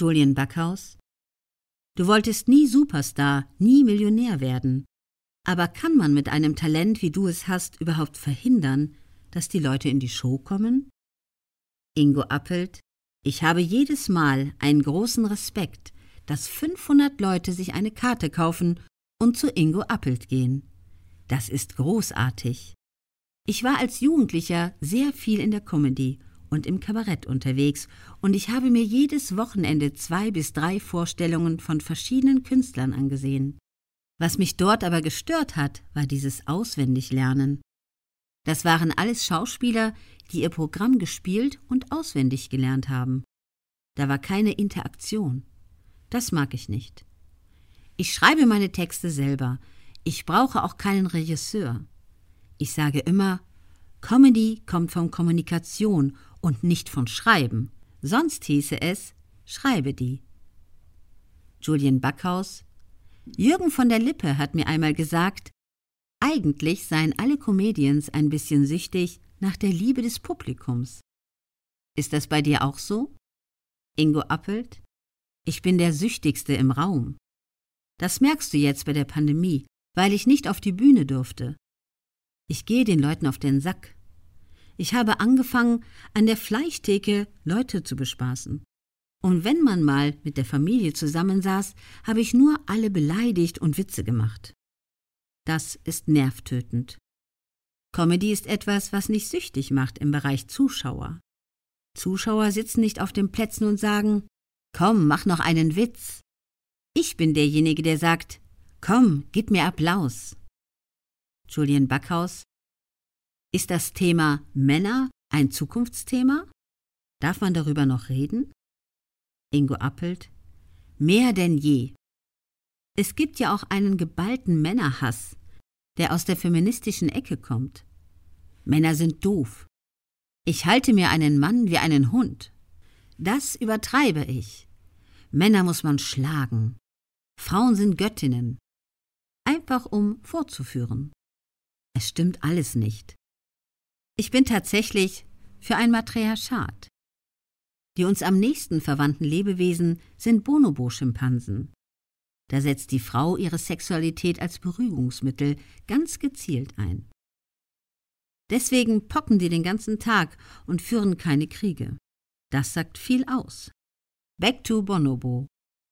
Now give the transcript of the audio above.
Julian Backhaus. Du wolltest nie Superstar, nie Millionär werden. Aber kann man mit einem Talent, wie du es hast, überhaupt verhindern, dass die Leute in die Show kommen? Ingo Appelt. Ich habe jedes Mal einen großen Respekt, dass 500 Leute sich eine Karte kaufen und zu Ingo Appelt gehen. Das ist großartig. Ich war als Jugendlicher sehr viel in der Comedy und im Kabarett unterwegs und ich habe mir jedes Wochenende zwei bis drei Vorstellungen von verschiedenen Künstlern angesehen. Was mich dort aber gestört hat, war dieses Auswendiglernen. Das waren alles Schauspieler, die ihr Programm gespielt und auswendig gelernt haben. Da war keine Interaktion. Das mag ich nicht. Ich schreibe meine Texte selber. Ich brauche auch keinen Regisseur. Ich sage immer, Comedy kommt von Kommunikation und nicht von Schreiben. Sonst hieße es, schreibe die. Julian Backhaus Jürgen von der Lippe hat mir einmal gesagt, eigentlich seien alle Comedians ein bisschen süchtig nach der Liebe des Publikums. Ist das bei dir auch so? Ingo Appelt Ich bin der Süchtigste im Raum. Das merkst du jetzt bei der Pandemie, weil ich nicht auf die Bühne durfte. Ich gehe den Leuten auf den Sack. Ich habe angefangen, an der Fleischtheke Leute zu bespaßen. Und wenn man mal mit der Familie zusammensaß, habe ich nur alle beleidigt und Witze gemacht. Das ist nervtötend. Comedy ist etwas, was nicht süchtig macht im Bereich Zuschauer. Zuschauer sitzen nicht auf den Plätzen und sagen, komm, mach noch einen Witz. Ich bin derjenige, der sagt, komm, gib mir Applaus. Julian Backhaus ist das Thema Männer ein Zukunftsthema? Darf man darüber noch reden? Ingo Appelt. Mehr denn je. Es gibt ja auch einen geballten Männerhass, der aus der feministischen Ecke kommt. Männer sind doof. Ich halte mir einen Mann wie einen Hund. Das übertreibe ich. Männer muss man schlagen. Frauen sind Göttinnen. Einfach um vorzuführen. Es stimmt alles nicht. Ich bin tatsächlich für ein Matriarchat. Die uns am nächsten verwandten Lebewesen sind Bonobo-Schimpansen. Da setzt die Frau ihre Sexualität als Beruhigungsmittel ganz gezielt ein. Deswegen pocken die den ganzen Tag und führen keine Kriege. Das sagt viel aus. Back to Bonobo.